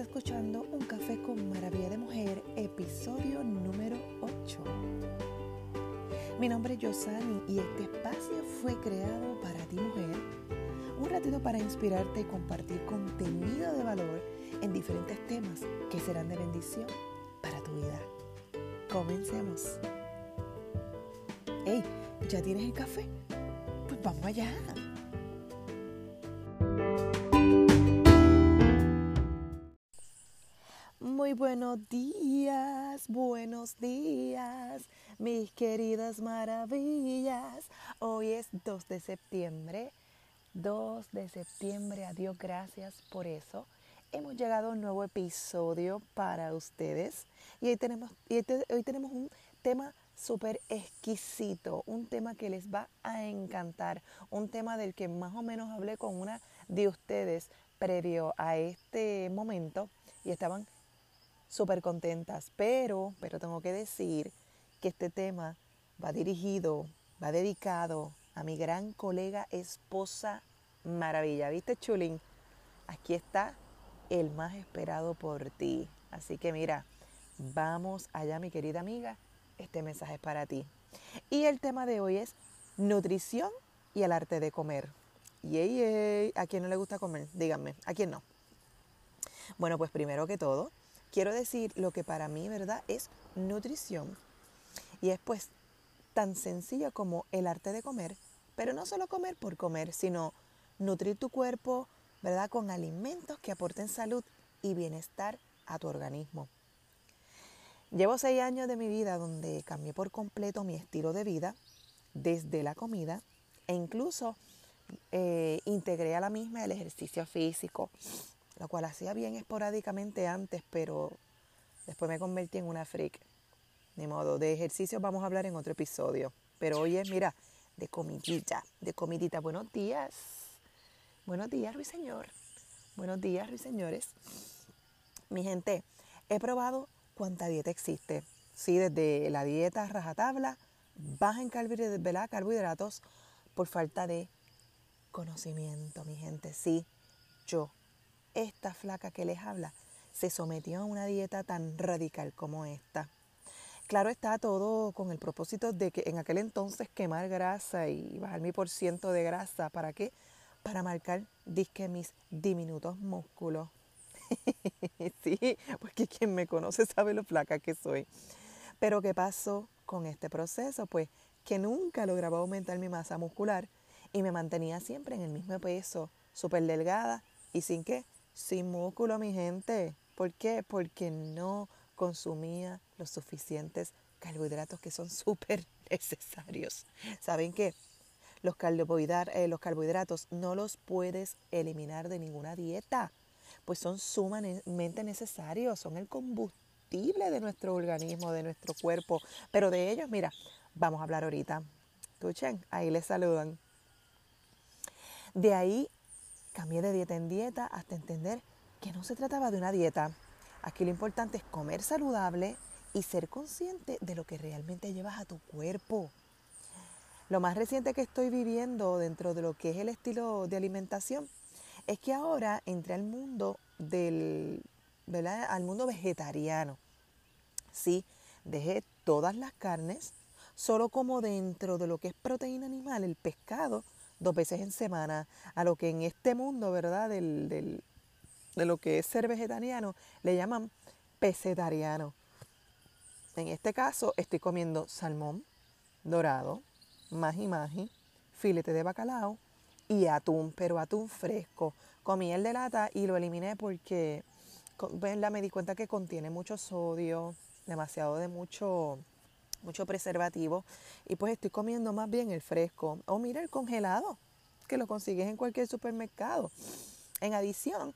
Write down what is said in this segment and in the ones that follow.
Escuchando Un Café con Maravilla de Mujer, episodio número 8. Mi nombre es Yosani y este espacio fue creado para ti mujer. Un ratito para inspirarte y compartir contenido de valor en diferentes temas que serán de bendición para tu vida. Comencemos. Hey, ¿ya tienes el café? Pues vamos allá. Mis queridas maravillas. Hoy es 2 de septiembre, 2 de septiembre, adiós, gracias por eso. Hemos llegado a un nuevo episodio para ustedes y hoy tenemos, hoy tenemos un tema súper exquisito, un tema que les va a encantar, un tema del que más o menos hablé con una de ustedes previo a este momento y estaban súper contentas, pero, pero tengo que decir que este tema va dirigido, va dedicado a mi gran colega esposa Maravilla. ¿Viste, Chulín? Aquí está el más esperado por ti. Así que mira, vamos allá, mi querida amiga. Este mensaje es para ti. Y el tema de hoy es nutrición y el arte de comer. Yay, ¿A quién no le gusta comer? Díganme, ¿a quién no? Bueno, pues primero que todo, quiero decir lo que para mí, ¿verdad? Es nutrición. Y es pues tan sencillo como el arte de comer, pero no solo comer por comer, sino nutrir tu cuerpo, ¿verdad? Con alimentos que aporten salud y bienestar a tu organismo. Llevo seis años de mi vida donde cambié por completo mi estilo de vida, desde la comida, e incluso eh, integré a la misma el ejercicio físico, lo cual hacía bien esporádicamente antes, pero después me convertí en una freak. Ni modo, de ejercicio vamos a hablar en otro episodio. Pero hoy es, mira, de comidita, de comidita. Buenos días. Buenos días, Ruiseñor. Buenos días, Ruiseñores. Mi gente, he probado cuánta dieta existe. Sí, desde la dieta rajatabla, baja en carbohidratos por falta de conocimiento, mi gente. Sí, yo esta flaca que les habla se sometió a una dieta tan radical como esta. Claro está todo con el propósito de que en aquel entonces quemar grasa y bajar mi por ciento de grasa. ¿Para qué? Para marcar, disque mis diminutos músculos. sí, porque quien me conoce sabe lo flaca que soy. Pero ¿qué pasó con este proceso? Pues que nunca lograba aumentar mi masa muscular y me mantenía siempre en el mismo peso, súper delgada y sin qué, sin músculo, mi gente. ¿Por qué? Porque no consumía los suficientes carbohidratos que son súper necesarios. ¿Saben qué? Los, eh, los carbohidratos no los puedes eliminar de ninguna dieta, pues son sumamente necesarios, son el combustible de nuestro organismo, de nuestro cuerpo. Pero de ellos, mira, vamos a hablar ahorita. Escuchen, ahí les saludan. De ahí Cambié de dieta en dieta hasta entender que no se trataba de una dieta. Aquí lo importante es comer saludable y ser consciente de lo que realmente llevas a tu cuerpo. Lo más reciente que estoy viviendo dentro de lo que es el estilo de alimentación es que ahora entré al mundo del, al mundo vegetariano. Sí, dejé todas las carnes, solo como dentro de lo que es proteína animal, el pescado, dos veces en semana, a lo que en este mundo, ¿verdad? Del, del, de lo que es ser vegetariano, le llaman pesetariano. En este caso estoy comiendo salmón dorado, maji maji, filete de bacalao y atún, pero atún fresco. Comí el de lata y lo eliminé porque me di cuenta que contiene mucho sodio, demasiado de mucho mucho preservativo y pues estoy comiendo más bien el fresco o mira el congelado que lo consigues en cualquier supermercado. En adición,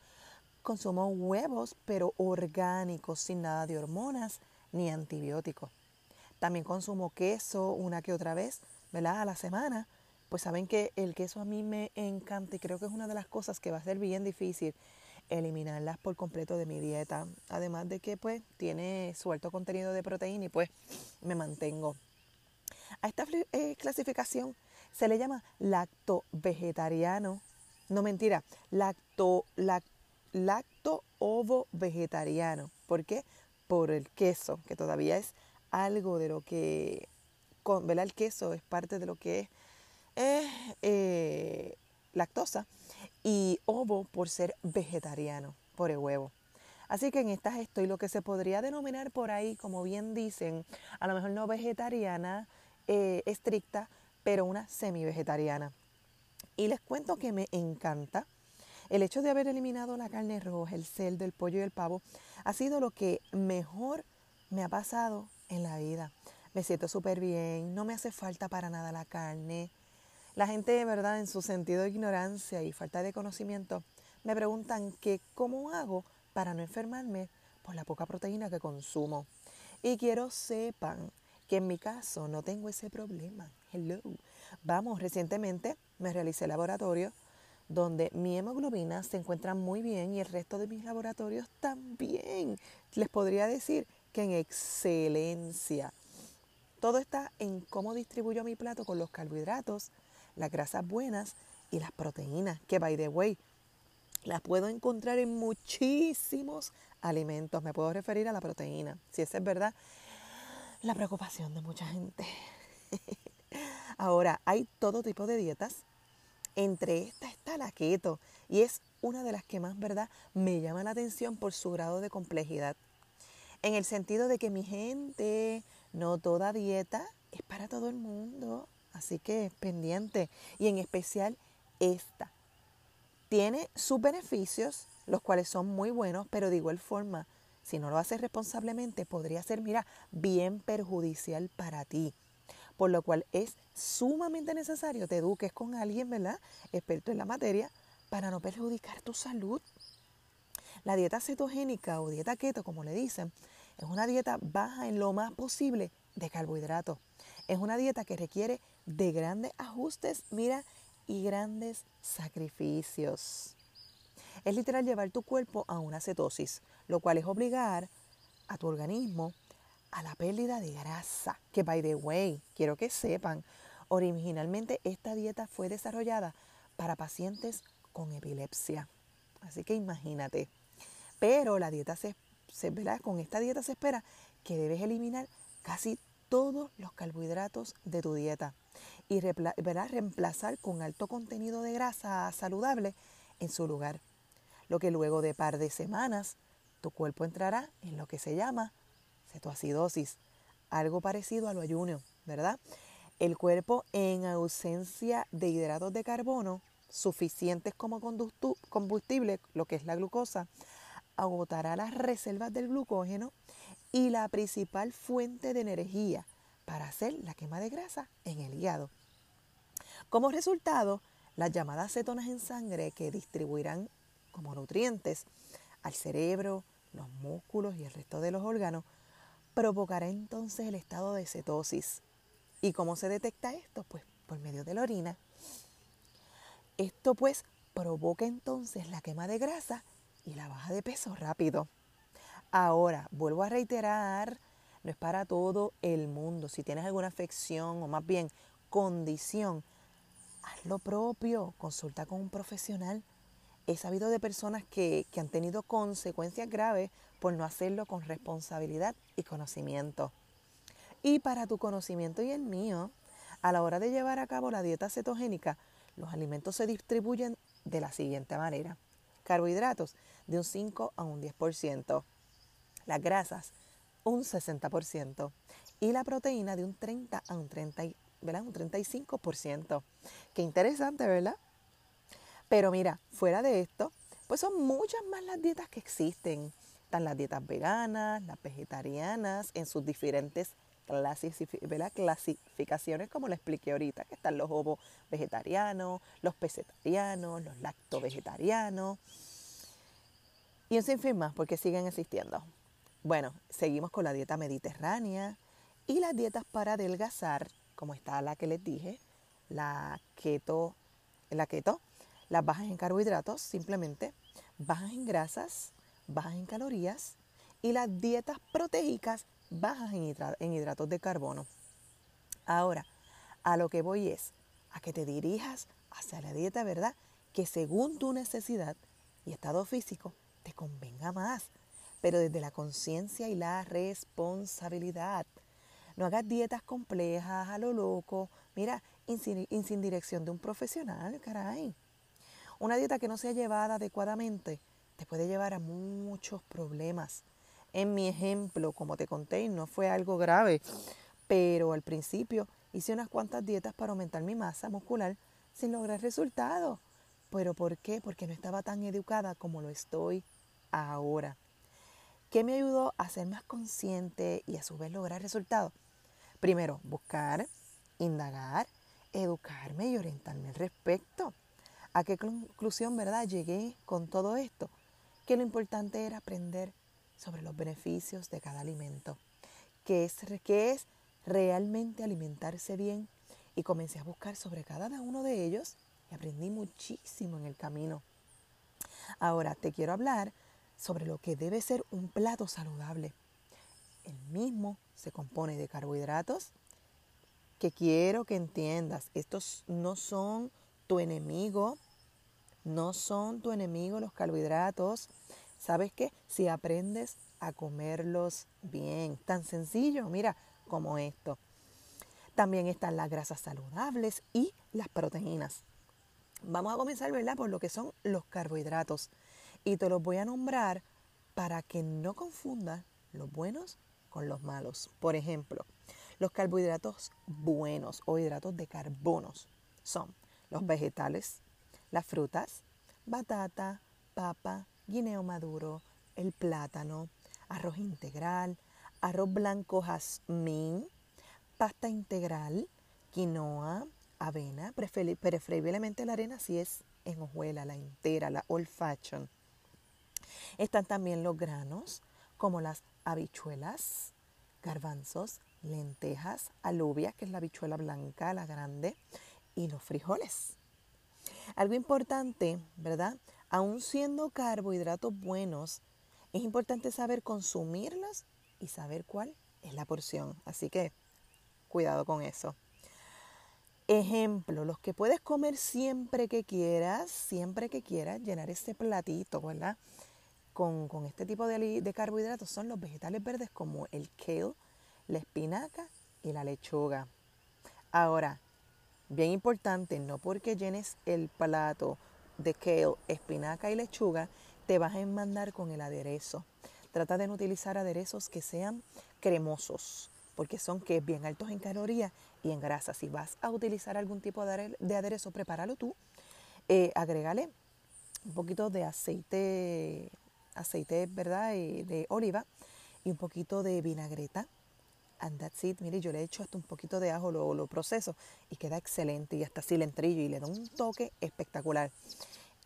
consumo huevos pero orgánicos sin nada de hormonas ni antibióticos. También consumo queso una que otra vez, ¿verdad? A la semana. Pues saben que el queso a mí me encanta y creo que es una de las cosas que va a ser bien difícil eliminarlas por completo de mi dieta. Además de que pues tiene su alto contenido de proteína y pues me mantengo. A esta eh, clasificación se le llama lacto vegetariano. No mentira, lacto, lacto ovo vegetariano. ¿Por qué? Por el queso, que todavía es algo de lo que, ¿verdad? El queso es parte de lo que es, eh, lactosa. Y ovo por ser vegetariano, por el huevo. Así que en estas estoy lo que se podría denominar por ahí, como bien dicen, a lo mejor no vegetariana eh, estricta, pero una semi-vegetariana. Y les cuento que me encanta. El hecho de haber eliminado la carne roja, el cerdo, el pollo y el pavo ha sido lo que mejor me ha pasado en la vida. Me siento súper bien, no me hace falta para nada la carne. La gente, verdad, en su sentido de ignorancia y falta de conocimiento, me preguntan que cómo hago para no enfermarme por la poca proteína que consumo. Y quiero sepan que en mi caso no tengo ese problema. Hello. Vamos, recientemente me realicé laboratorio donde mi hemoglobina se encuentra muy bien y el resto de mis laboratorios también. Les podría decir que en excelencia. Todo está en cómo distribuyo mi plato con los carbohidratos, las grasas buenas y las proteínas, que by the way, las puedo encontrar en muchísimos alimentos. Me puedo referir a la proteína, si esa es verdad, la preocupación de mucha gente. Ahora, hay todo tipo de dietas. Entre estas está la keto y es una de las que más, ¿verdad?, me llama la atención por su grado de complejidad. En el sentido de que mi gente, no toda dieta es para todo el mundo. Así que pendiente. Y en especial esta. Tiene sus beneficios, los cuales son muy buenos, pero de igual forma, si no lo haces responsablemente, podría ser, mira, bien perjudicial para ti por lo cual es sumamente necesario te eduques con alguien, ¿verdad? Experto en la materia, para no perjudicar tu salud. La dieta cetogénica o dieta keto, como le dicen, es una dieta baja en lo más posible de carbohidratos. Es una dieta que requiere de grandes ajustes, mira, y grandes sacrificios. Es literal llevar tu cuerpo a una cetosis, lo cual es obligar a tu organismo a la pérdida de grasa, que by the way, quiero que sepan, originalmente esta dieta fue desarrollada para pacientes con epilepsia. Así que imagínate. Pero la dieta se, se con esta dieta se espera que debes eliminar casi todos los carbohidratos de tu dieta y reemplazar con alto contenido de grasa saludable en su lugar. Lo que luego de par de semanas tu cuerpo entrará en lo que se llama cetoacidosis, algo parecido a lo ayuno, ¿verdad? El cuerpo en ausencia de hidratos de carbono suficientes como combustible, lo que es la glucosa, agotará las reservas del glucógeno y la principal fuente de energía para hacer la quema de grasa en el hígado. Como resultado, las llamadas cetonas en sangre que distribuirán como nutrientes al cerebro, los músculos y el resto de los órganos provocará entonces el estado de cetosis. ¿Y cómo se detecta esto? Pues por medio de la orina. Esto pues provoca entonces la quema de grasa y la baja de peso rápido. Ahora, vuelvo a reiterar, no es para todo el mundo. Si tienes alguna afección o más bien condición, haz lo propio, consulta con un profesional. He sabido de personas que, que han tenido consecuencias graves por no hacerlo con responsabilidad y conocimiento. Y para tu conocimiento y el mío, a la hora de llevar a cabo la dieta cetogénica, los alimentos se distribuyen de la siguiente manera. Carbohidratos de un 5 a un 10%, las grasas un 60% y la proteína de un 30 a un, 30, ¿verdad? un 35%. Qué interesante, ¿verdad? Pero mira, fuera de esto, pues son muchas más las dietas que existen las dietas veganas, las vegetarianas, en sus diferentes clasificaciones, como le expliqué ahorita, que están los ovos vegetarianos, los pesetarianos, los lacto-vegetarianos, y un sinfín más, porque siguen existiendo. Bueno, seguimos con la dieta mediterránea y las dietas para adelgazar, como está la que les dije, la keto, la keto, las bajas en carbohidratos, simplemente, bajas en grasas, bajas en calorías y las dietas proteicas bajas en, hidratos de carbono. Ahora, a lo que voy es a que te dirijas hacia la dieta, ¿verdad? Que según tu necesidad y estado físico te convenga más, pero desde la conciencia y la responsabilidad. No hagas dietas complejas a lo loco, mira, y sin, dirección de un profesional, caray. Una dieta que no sea llevada adecuadamente te puede llevar a muchos problemas. En mi ejemplo, como te conté, no fue algo grave, pero al principio hice unas cuantas dietas para aumentar mi masa muscular sin lograr resultados. ¿Pero por qué? Porque no estaba tan educada como lo estoy ahora. ¿Qué me ayudó a ser más consciente y a su vez lograr resultados? Primero, buscar, indagar, educarme y orientarme al respecto. ¿A qué conclusión, verdad, llegué con todo esto? Que lo importante era aprender sobre los beneficios de cada alimento, que es, que es realmente alimentarse bien y comencé a buscar sobre cada uno de ellos y aprendí muchísimo en el camino. Ahora te quiero hablar sobre lo que debe ser un plato saludable. El mismo se compone de carbohidratos, que quiero que entiendas, estos no son tu enemigo, no son tu enemigo los carbohidratos. ¿Sabes qué? Si aprendes a comerlos bien, tan sencillo, mira, como esto. También están las grasas saludables y las proteínas. Vamos a comenzar, ¿verdad? Por lo que son los carbohidratos. Y te los voy a nombrar para que no confundas los buenos con los malos. Por ejemplo, los carbohidratos buenos o hidratos de carbonos son los vegetales, las frutas, batata, papa, guineo maduro, el plátano, arroz integral, arroz blanco jazmín, pasta integral, quinoa, avena, preferiblemente la arena si es en hojuela, la entera, la old fashion. Están también los granos, como las habichuelas, garbanzos, lentejas, alubias, que es la habichuela blanca, la grande, y los frijoles. Algo importante, ¿verdad? Aún siendo carbohidratos buenos, es importante saber consumirlos y saber cuál es la porción. Así que cuidado con eso. Ejemplo, los que puedes comer siempre que quieras, siempre que quieras, llenar este platito, ¿verdad? Con, este tipo de, de carbohidratos son los vegetales verdes como el kale, la espinaca y la lechuga. Ahora, bien importante, no porque llenes el plato de kale, espinaca y lechuga, te vas a mandar con el aderezo. Trata de no utilizar aderezos que sean cremosos, porque son que bien altos en calorías y en grasa. Si vas a utilizar algún tipo de aderezo, prepáralo tú. Eh, agrégale un poquito de aceite, aceite, ¿verdad? Eh, de oliva y un poquito de vinagreta and that's it. Mire, yo le he hecho hasta un poquito de ajo, lo, lo proceso y queda excelente y hasta cilantrillo y le da un toque espectacular.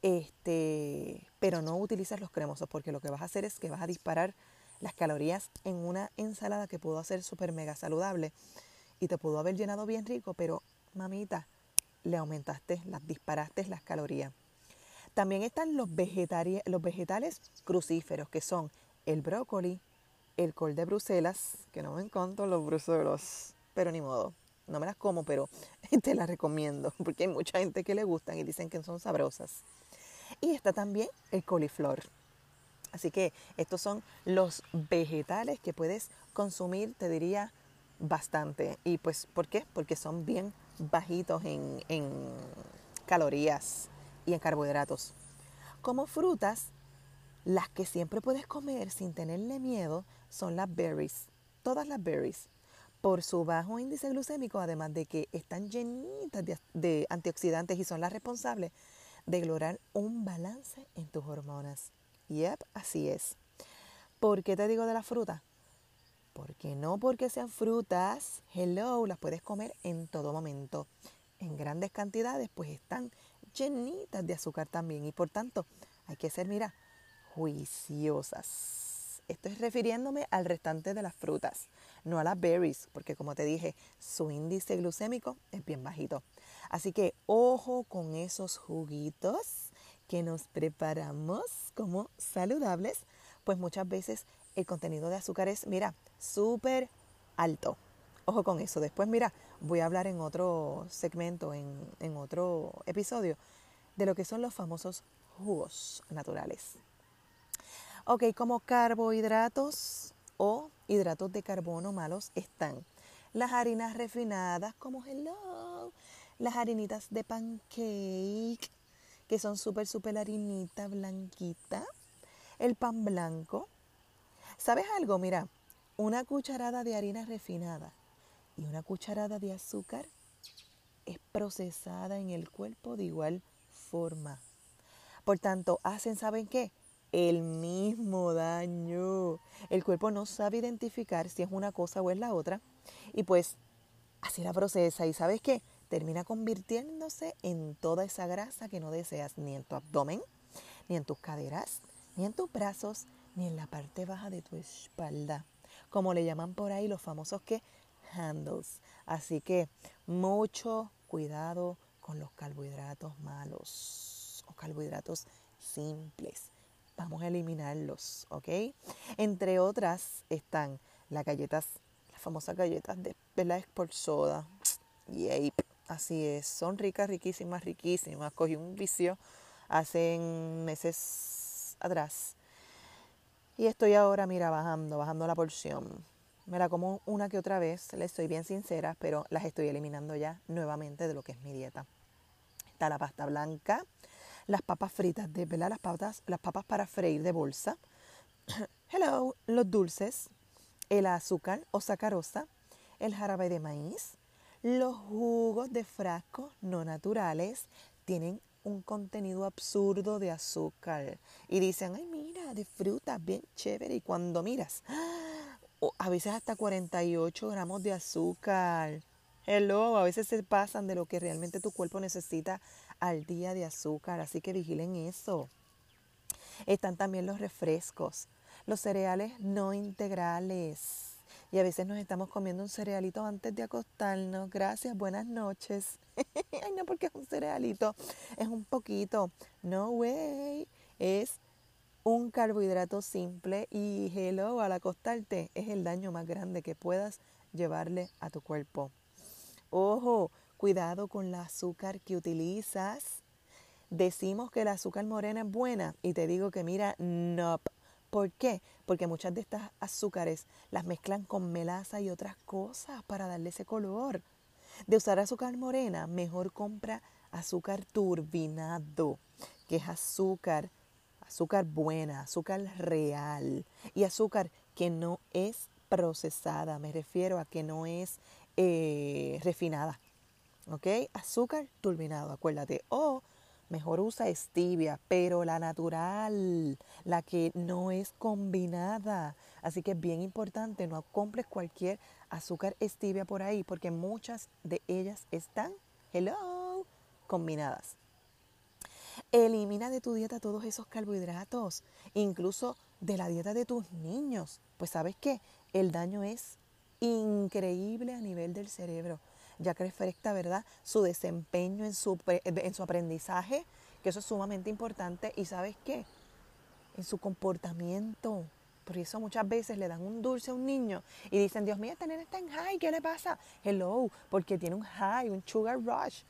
Este, pero no utilizas los cremosos porque lo que vas a hacer es que vas a disparar las calorías en una ensalada que pudo hacer súper mega saludable y te pudo haber llenado bien rico, pero mamita, le aumentaste, las disparaste las calorías. También están los, los vegetales crucíferos, que son el brócoli, el col de Bruselas, que no me encuentro los bruselos, pero ni modo. No me las como, pero te las recomiendo, porque hay mucha gente que le gustan y dicen que son sabrosas. Y está también el coliflor. Así que estos son los vegetales que puedes consumir, te diría, bastante. ¿Y pues por qué? Porque son bien bajitos en, en calorías y en carbohidratos. Como frutas, las que siempre puedes comer sin tenerle miedo son las berries, todas las berries, por su bajo índice glucémico, además de que están llenitas de, antioxidantes y son las responsables de lograr un balance en tus hormonas. Yep, así es. ¿Por qué te digo de la fruta? Porque no porque sean frutas, hello, las puedes comer en todo momento. En grandes cantidades, pues están llenitas de azúcar también. Y por tanto, hay que ser, mira, juiciosas. Estoy refiriéndome al restante de las frutas, no a las berries, porque como te dije, su índice glucémico es bien bajito. Así que ojo con esos juguitos que nos preparamos como saludables, pues muchas veces el contenido de azúcar es, mira, súper alto. Ojo con eso. Después, mira, voy a hablar en otro segmento, en, en otro episodio, de lo que son los famosos jugos naturales. Ok, como carbohidratos o hidratos de carbono malos están las harinas refinadas como hello, las harinitas de pancake, que son súper, súper harinita blanquita, el pan blanco. ¿Sabes algo? Mira, una cucharada de harina refinada y una cucharada de azúcar es procesada en el cuerpo de igual forma. Por tanto, hacen, ¿saben qué? El mismo daño. El cuerpo no sabe identificar si es una cosa o es la otra. Y pues así la procesa. ¿Y sabes qué? Termina convirtiéndose en toda esa grasa que no deseas ni en tu abdomen, ni en tus caderas, ni en tus brazos, ni en la parte baja de tu espalda. Como le llaman por ahí los famosos que handles. Así que mucho cuidado con los carbohidratos malos o carbohidratos simples. Vamos a eliminarlos, ¿ok? Entre otras están las galletas, las famosas galletas de ¿verdad? por soda. Yay, así es. Son ricas, riquísimas, riquísimas. Cogí un vicio hace meses atrás. Y estoy ahora, mira, bajando, bajando la porción. Me la como una que otra vez, les soy bien sincera, pero las estoy eliminando ya nuevamente de lo que es mi dieta. Está la pasta blanca, las papas fritas de. Las papas, las papas para freír de bolsa. Hello, los dulces, el azúcar o sacarosa, el jarabe de maíz, los jugos de frasco no naturales tienen un contenido absurdo de azúcar y dicen, ay mira, de fruta, bien chévere. Y cuando miras, a veces hasta 48 gramos de azúcar. Hello, a veces se pasan de lo que realmente tu cuerpo necesita al día de azúcar, así que vigilen eso. Están también los refrescos, los cereales no integrales. Y a veces nos estamos comiendo un cerealito antes de acostarnos. Gracias, buenas noches. Ay, no, porque es un cerealito. Es un poquito. No way. Es un carbohidrato simple y hello, al acostarte es el daño más grande que puedas llevarle a tu cuerpo. Ojo, cuidado con el azúcar que utilizas. Decimos que el azúcar morena es buena y te digo que mira, no. ¿Por qué? Porque muchas de estas azúcares las mezclan con melaza y otras cosas para darle ese color. De usar azúcar morena, mejor compra azúcar turbinado, que es azúcar azúcar buena, azúcar real y azúcar que no es procesada, me refiero a que no es eh, refinada. ¿Ok? Azúcar turbinado, acuérdate. O mejor usa stevia, pero la natural, la que no es combinada. Así que es bien importante, no compres cualquier azúcar stevia por ahí, porque muchas de ellas están, hello, combinadas. Elimina de tu dieta todos esos carbohidratos, incluso de la dieta de tus niños. Pues sabes qué, el daño es increíble a nivel del cerebro, ya que afecta, ¿verdad?, su desempeño en su, en su aprendizaje, que eso es sumamente importante, y sabes qué, en su comportamiento. Por eso muchas veces le dan un dulce a un niño y dicen, Dios mío, este nene está en high, ¿qué le pasa? Hello, porque tiene un high, un sugar rush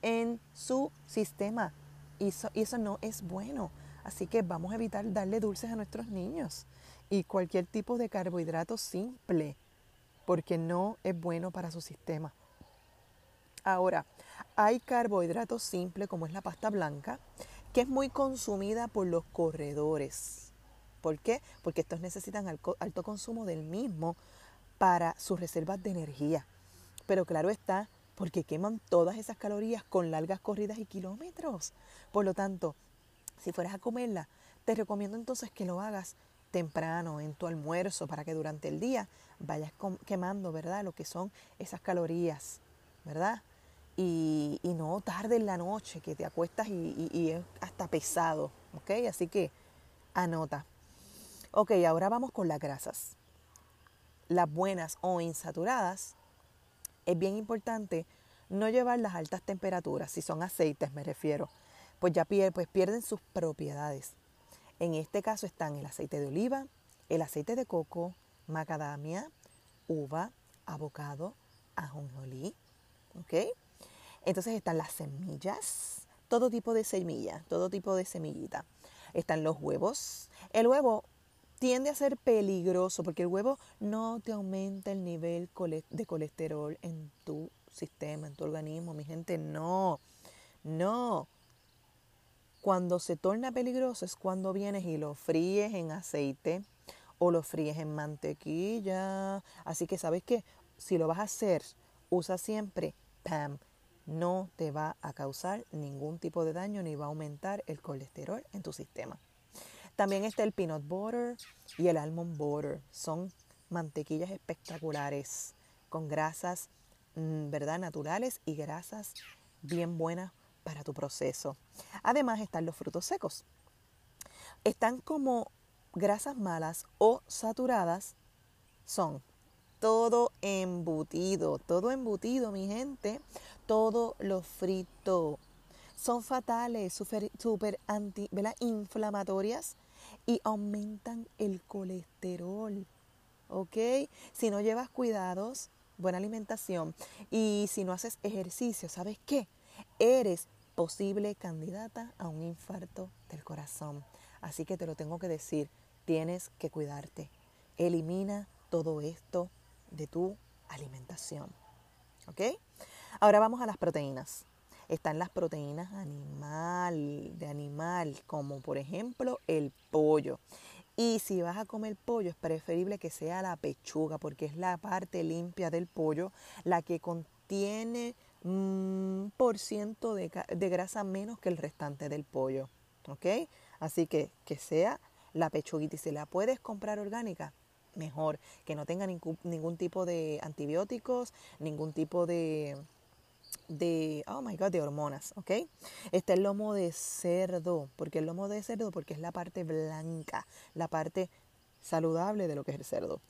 en su sistema. Y eso, y eso no es bueno. Así que vamos a evitar darle dulces a nuestros niños y cualquier tipo de carbohidrato simple, porque no es bueno para su sistema. Ahora, hay carbohidratos simples como es la pasta blanca, que es muy consumida por los corredores. ¿Por qué? Porque estos necesitan alto consumo del mismo para sus reservas de energía. Pero claro está, porque queman todas esas calorías con largas corridas y kilómetros. Por lo tanto, si fueras a comerla, te recomiendo entonces que lo hagas temprano en tu almuerzo para que durante el día vayas quemando, ¿verdad? Lo que son esas calorías, ¿verdad? Y, no tarde en la noche que te acuestas y, y es hasta pesado, ¿ok? Así que anota. Ok, ahora vamos con las grasas. Las buenas o insaturadas es bien importante no llevar las altas temperaturas, si son aceites me refiero, pues ya pues pierden sus propiedades. En este caso están el aceite de oliva, el aceite de coco, macadamia, uva, abocado, ajonjolí. Entonces están las semillas, todo tipo de semilla, todo tipo de semillita. Están los huevos. El huevo tiende a ser peligroso porque el huevo no te aumenta el nivel de colesterol en tu sistema, en tu organismo. Mi gente, no, no. Cuando se torna peligroso es cuando vienes y lo fríes en aceite o lo fríes en mantequilla. Así que sabes que si lo vas a hacer, usa siempre PAM. No te va a causar ningún tipo de daño ni va a aumentar el colesterol en tu sistema. También está el peanut butter y el almond butter. Son mantequillas espectaculares con grasas, mm, ¿verdad? Naturales y grasas bien buenas para tu proceso. Además están los frutos secos. Están como grasas malas o saturadas. Son todo embutido, todo embutido, mi gente, todo lo frito. Son fatales, súper anti, inflamatorias y aumentan el colesterol. ¿Ok? Si no llevas cuidados, buena alimentación y si no haces ejercicio, ¿sabes qué? Eres posible candidata a un infarto del corazón. Así que te lo tengo que decir, tienes que cuidarte. Elimina todo esto de tu alimentación. ¿Ok? Ahora vamos a las proteínas. Están las proteínas animal, de animal, como por ejemplo el pollo. Y si vas a comer pollo, es preferible que sea la pechuga, porque es la parte limpia del pollo, la que contiene por ciento de, de, grasa menos que el restante del pollo. ¿Ok? Así que que sea la pechuguita. Y si la puedes comprar orgánica, mejor. Que no tenga ningún, ningún tipo de antibióticos, ningún tipo de, de, oh my god, de hormonas, ¿ok? Está el lomo de cerdo, porque el lomo de cerdo, porque es la parte blanca, la parte saludable de lo que es el cerdo.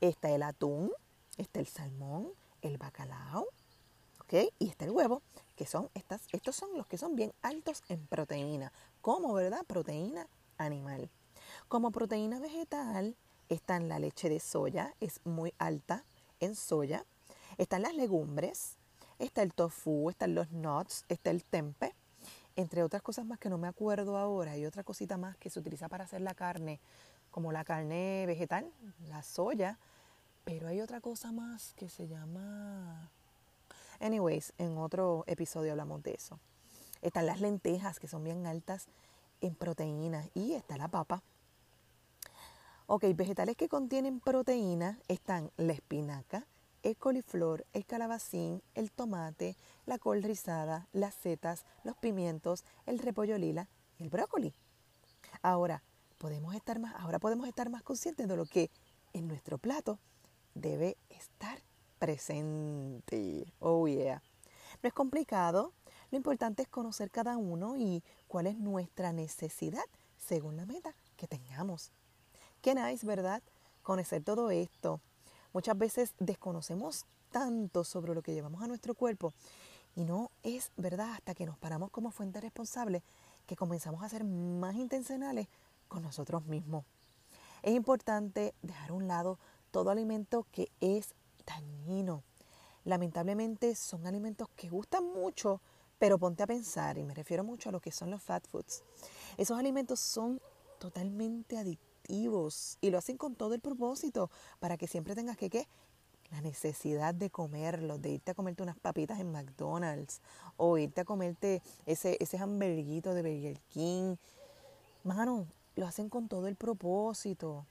Está el atún, está el salmón, el bacalao, Y está el huevo, que son estas, estos son los que son bien altos en proteína, como, ¿verdad? Proteína animal. Como proteína vegetal, está en la leche de soya, es muy alta en soya. Están las legumbres, Está el tofu, están los nuts, está el tempe, entre otras cosas más que no me acuerdo ahora. Y otra cosita más que se utiliza para hacer la carne, como la carne vegetal, la soya. Pero hay otra cosa más que se llama... Anyways, en otro episodio hablamos de eso. Están las lentejas, que son bien altas en proteínas. Y está la papa. Ok, vegetales que contienen proteína están la espinaca, el coliflor, el calabacín, el tomate, la col rizada, las setas, los pimientos, el repollo lila y el brócoli. Ahora podemos estar más, ahora podemos estar más conscientes de lo que en nuestro plato debe estar presente. Oh yeah. No es complicado, lo importante es conocer cada uno y cuál es nuestra necesidad según la meta que tengamos. Qué nice, ¿verdad? Conocer todo esto, Muchas veces desconocemos tanto sobre lo que llevamos a nuestro cuerpo y no es verdad hasta que nos paramos como fuente responsable que comenzamos a ser más intencionales con nosotros mismos. Es importante dejar a un lado todo alimento que es dañino. Lamentablemente son alimentos que gustan mucho, pero ponte a pensar, y me refiero mucho a lo que son los fat foods. Esos alimentos son totalmente adictivos y lo hacen con todo el propósito para que siempre tengas que, ¿qué? La necesidad de comerlo, de irte a comerte unas papitas en McDonald's o irte a comerte ese, ese hamburguito de Burger King. Mano, lo hacen con todo el propósito.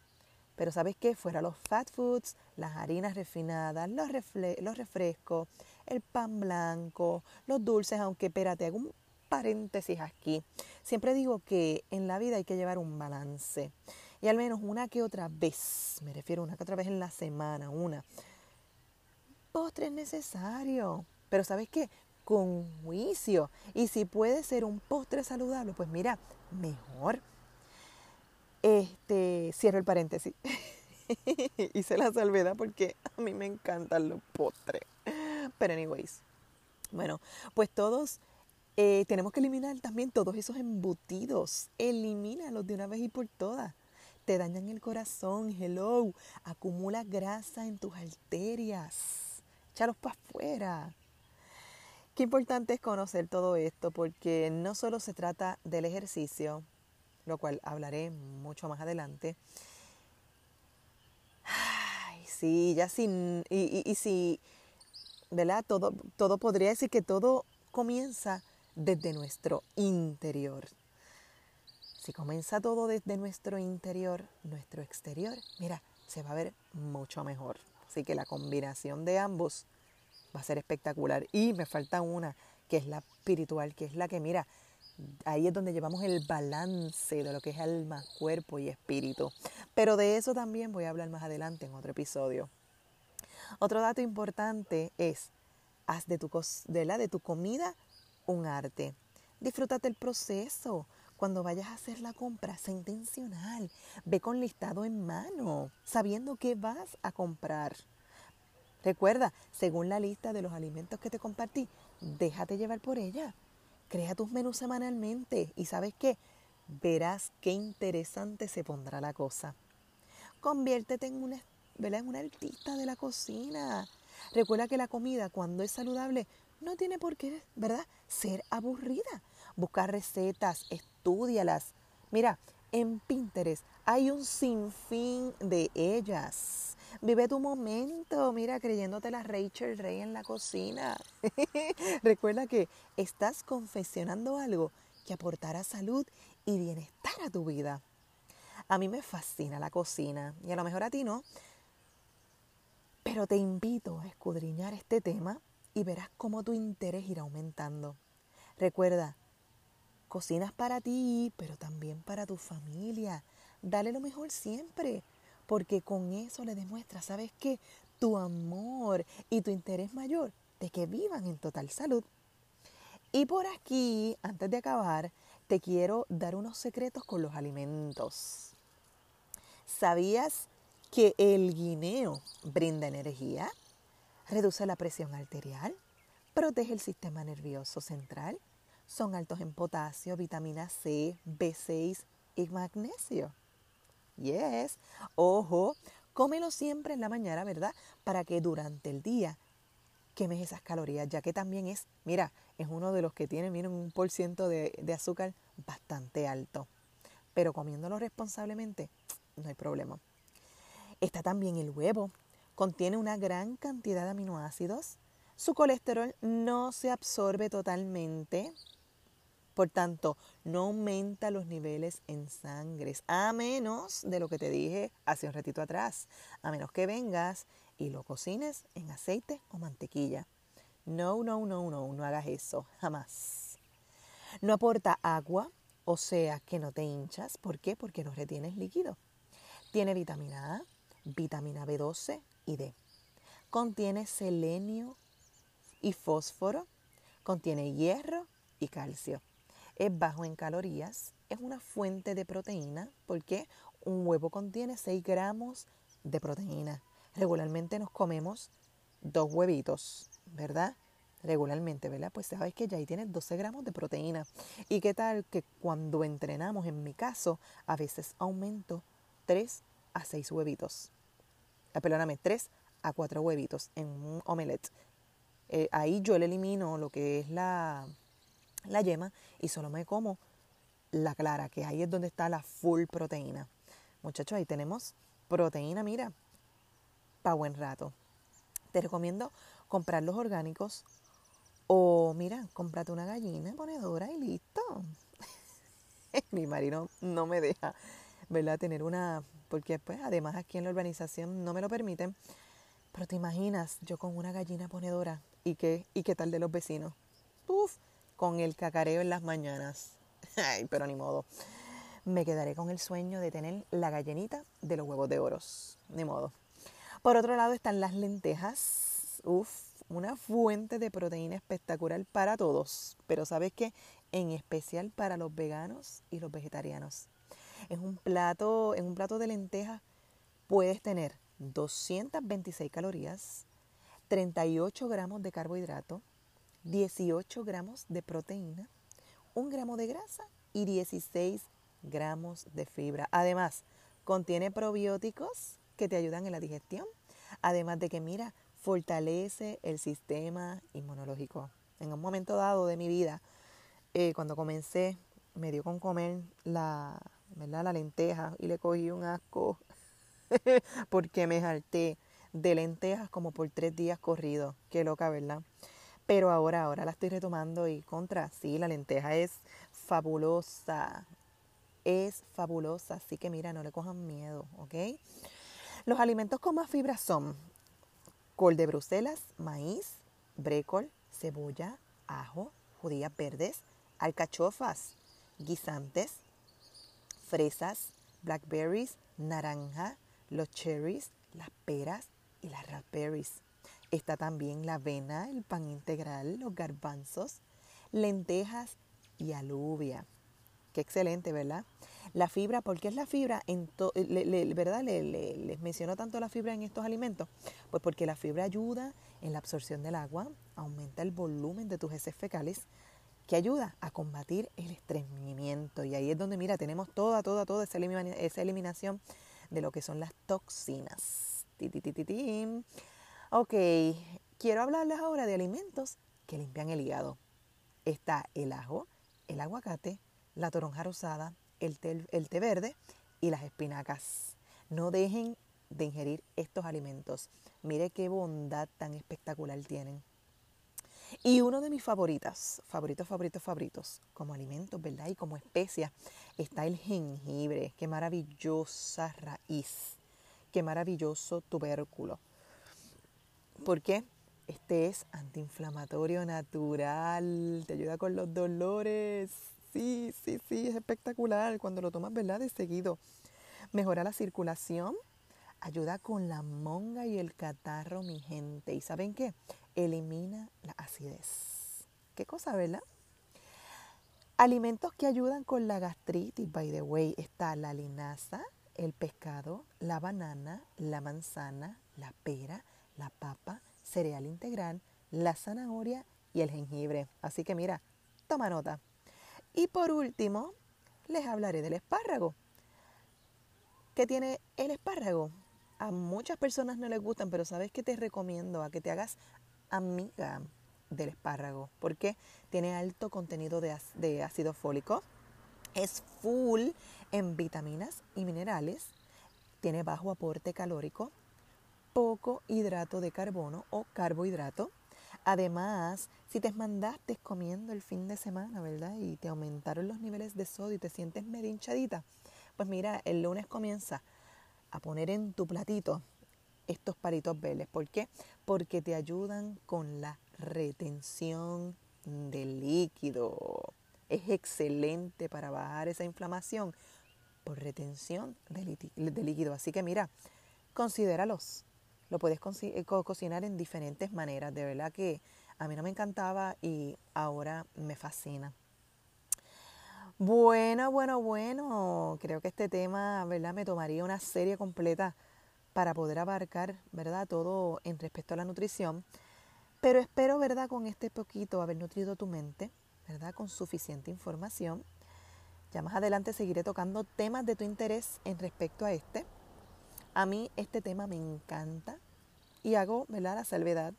Pero ¿sabes qué? Fuera los fat foods, las harinas refinadas, los, refrescos, el pan blanco, los dulces, aunque espérate, hago un paréntesis aquí. Siempre digo que en la vida hay que llevar un balance. Y al menos una que otra vez, me refiero una que otra vez en la semana, una. Postre es necesario. Pero ¿sabes qué? Con juicio. Y si puede ser un postre saludable, pues mira, mejor. Cierro el paréntesis. Hice la salvedad porque a mí me encantan los postres. Pero anyways. Bueno, pues todos eh, tenemos que eliminar también todos esos embutidos. Elimínalos de una vez y por todas te dañan el corazón, hello, acumula grasa en tus arterias, échalos para afuera. Qué importante es conocer todo esto porque no solo se trata del ejercicio, lo cual hablaré mucho más adelante. Ay, sí, ya sin, y, y, si, ¿verdad? Todo, todo podría decir que todo comienza desde nuestro interior. Si comienza todo desde nuestro interior, nuestro exterior, mira, se va a ver mucho mejor. Así que la combinación de ambos va a ser espectacular. Y me falta una, que es la espiritual, que es la que, mira, ahí es donde llevamos el balance de lo que es alma, cuerpo y espíritu. Pero de eso también voy a hablar más adelante en otro episodio. Otro dato importante es, haz de tu, de la, de tu comida un arte. Disfrútate el proceso. Cuando vayas a hacer la compra, sé intencional. Ve con listado en mano, sabiendo qué vas a comprar. Recuerda, según la lista de los alimentos que te compartí, déjate llevar por ella. Crea tus menús semanalmente y sabes qué, verás qué interesante se pondrá la cosa. Conviértete en una, en una artista de la cocina. Recuerda que la comida, cuando es saludable, no tiene por qué, ¿verdad?, ser aburrida. Busca recetas, estudialas. Mira, en Pinterest hay un sinfín de ellas. Vive tu momento, mira, creyéndote la Rachel Rey en la cocina. Recuerda que estás confeccionando algo que aportará salud y bienestar a tu vida. A mí me fascina la cocina y a lo mejor a ti no, pero te invito a escudriñar este tema y verás cómo tu interés irá aumentando. Recuerda, cocinas para ti, pero también para tu familia. Dale lo mejor siempre porque con eso le demuestras, ¿sabes qué? Tu amor y tu interés mayor de que vivan en total salud. Y por aquí, antes de acabar, te quiero dar unos secretos con los alimentos. ¿Sabías que el guineo brinda energía? Reduce la presión arterial, protege el sistema nervioso central, son altos en potasio, vitamina C, B6 y magnesio. Yes. Ojo, cómelo siempre en la mañana, ¿verdad? Para que durante el día quemes esas calorías, ya que también es, mira, es uno de los que tiene, miren, un por ciento de, de azúcar bastante alto. Pero comiéndolo responsablemente, no hay problema. Está también el huevo. Contiene una gran cantidad de aminoácidos. Su colesterol no se absorbe totalmente, por tanto, no aumenta los niveles en sangre, a menos de lo que te dije hace un ratito atrás, a menos que vengas y lo cocines en aceite o mantequilla. No, no, no, no, no hagas eso, jamás. No aporta agua, o sea que no te hinchas. ¿Por qué? Porque no retienes líquido. Tiene vitamina A, vitamina B12 y D. Contiene selenio y fósforo. Contiene hierro y calcio es bajo en calorías, es una fuente de proteína porque un huevo contiene 6 gramos de proteína. Regularmente nos comemos dos huevitos, ¿verdad? Regularmente, ¿verdad? Pues sabes que ya ahí tienes 12 gramos de proteína. ¿Y qué tal que cuando entrenamos, en mi caso, a veces aumento 3 a 6 huevitos? Ah, perdóname, 3 a 4 huevitos en un omelette. Eh, ahí yo le elimino lo que es la, la yema y solo me como la clara, que ahí es donde está la full proteína. Muchachos, ahí tenemos proteína, mira, para buen rato. Te recomiendo comprar los orgánicos o, mira, cómprate una gallina ponedora y listo. Mi marido no me deja, ¿verdad? Tener una, porque pues además aquí en la urbanización no me lo permiten. Pero te imaginas, yo con una gallina ponedora y qué, y qué tal de los vecinos. Uf, con el cacareo en las mañanas. Ay, pero ni modo. Me quedaré con el sueño de tener la gallinita de los huevos de oros. Ni modo. Por otro lado están las lentejas. Uf, una fuente de proteína espectacular para todos. Pero sabes qué? En especial para los veganos y los vegetarianos. Es un plato, en un plato de lentejas puedes tener 226 calorías, 38 gramos de carbohidrato, 18 gramos de proteína, 1 gramo de grasa y 16 gramos de fibra. Además, contiene probióticos que te ayudan en la digestión, además de que, mira, fortalece el sistema inmunológico. En un momento dado de mi vida, eh, cuando comencé, me dio con comer la, ¿verdad? La lenteja y le cogí un asco porque me jalté de lentejas como por tres días corridos. Qué loca, ¿verdad? Pero ahora, ahora la estoy retomando y contra, sí, la lenteja es fabulosa. Es fabulosa, así que mira, no le cojan miedo, ¿ok? Los alimentos con más fibra son col de Bruselas, maíz, brécol, cebolla, ajo, judías verdes, alcachofas, guisantes, fresas, blackberries, naranja, los cherries, las peras y las raspberries. Está también la avena, el pan integral, los garbanzos, lentejas y alubia. Qué excelente, ¿verdad? La fibra, ¿por qué es la fibra? En ¿Verdad? les menciono tanto la fibra en estos alimentos. Pues porque la fibra ayuda en la absorción del agua, aumenta el volumen de tus heces fecales, que ayuda a combatir el estreñimiento. Y ahí es donde, mira, tenemos toda, toda, toda esa, eliminación de lo que son las toxinas. Ok, quiero hablarles ahora de alimentos que limpian el hígado. Está el ajo, el aguacate, la toronja rosada, el té, verde y las espinacas. No dejen de ingerir estos alimentos. Mire qué bondad tan espectacular tienen. Y uno de mis favoritas, favoritos, favoritos, favoritos, como alimentos, ¿verdad? Y como especia, está el jengibre. Qué maravillosa raíz. Qué maravilloso tubérculo. ¿Por qué? Este es antiinflamatorio natural. Te ayuda con los dolores sí, sí, sí, es espectacular cuando lo tomas, ¿verdad? De seguido. Mejora la circulación, ayuda con la monga y el catarro, mi gente. ¿Y saben qué? Elimina la acidez. ¿Qué cosa, verdad? Alimentos que ayudan con la gastritis, by the way, está la linaza, el pescado, la banana, la manzana, la pera, la papa, cereal integral, la zanahoria y el jengibre. Así que mira, toma nota. Y por último, les hablaré del espárrago. ¿Qué tiene el espárrago? A muchas personas no les gustan, pero sabes que te recomiendo a que te hagas amiga del espárrago, porque tiene alto contenido de, de ácido fólico, es full en vitaminas y minerales, tiene bajo aporte calórico, poco hidrato de carbono o carbohidrato, Además, si te mandaste comiendo el fin de semana, ¿verdad? Y te aumentaron los niveles de sodio y te sientes medio hinchadita, pues mira, el lunes comienza a poner en tu platito estos palitos verdes. ¿Por qué? Porque te ayudan con la retención del líquido. Es excelente para bajar esa inflamación por retención de, líquido. Así que mira, considéralos. Lo puedes eh, cocinar en diferentes maneras. De verdad que a mí no me encantaba y ahora me fascina. Bueno, bueno, bueno. Creo que este tema, ¿verdad? Me tomaría una serie completa para poder abarcar, ¿verdad? Todo en respecto a la nutrición. Pero espero, ¿verdad? Con este poquito haber nutrido tu mente, ¿verdad? Con suficiente información. Ya más adelante seguiré tocando temas de tu interés en respecto a este. A mí este tema me encanta y hago ¿verdad? la salvedad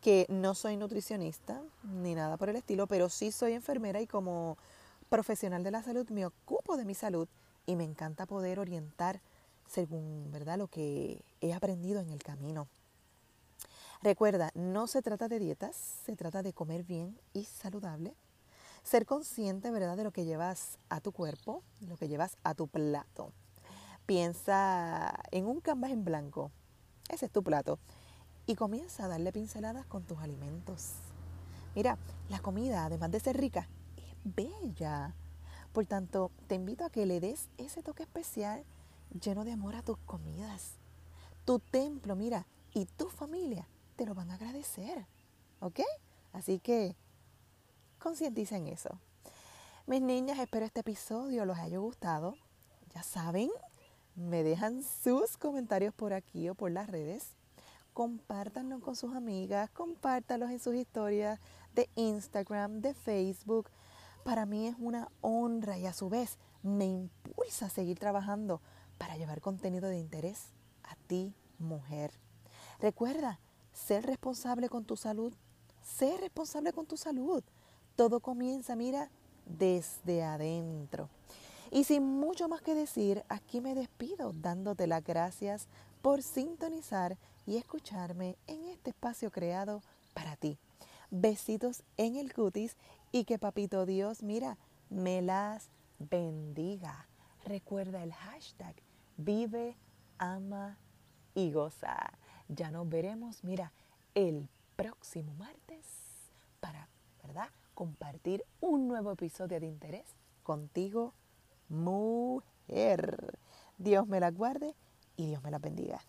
que no soy nutricionista ni nada por el estilo, pero sí soy enfermera y como profesional de la salud me ocupo de mi salud y me encanta poder orientar según ¿verdad? lo que he aprendido en el camino. Recuerda, no se trata de dietas, se trata de comer bien y saludable, ser consciente ¿verdad? de lo que llevas a tu cuerpo, lo que llevas a tu plato. Piensa en un canvas en blanco. Ese es tu plato. Y comienza a darle pinceladas con tus alimentos. Mira, la comida, además de ser rica, es bella. Por tanto, te invito a que le des ese toque especial lleno de amor a tus comidas. Tu templo, mira, y tu familia te lo van a agradecer. ¿Ok? Así que concientiza en eso. Mis niñas, espero este episodio los haya gustado. Ya saben, me dejan sus comentarios por aquí o por las redes. Compártanlo con sus amigas, compártanlos en sus historias de Instagram, de Facebook. Para mí es una honra y a su vez me impulsa a seguir trabajando para llevar contenido de interés a ti, mujer. Recuerda, ser responsable con tu salud. Ser responsable con tu salud. Todo comienza, mira, desde adentro. Y sin mucho más que decir, aquí me despido dándote las gracias por sintonizar y escucharme en este espacio creado para ti. Besitos en el cutis y que papito Dios, mira, me las bendiga. Recuerda el hashtag vive, ama y goza. Ya nos veremos, mira, el próximo martes para, ¿verdad? Compartir un nuevo episodio de interés contigo, mujer. Dios me la guarde y Dios me la bendiga.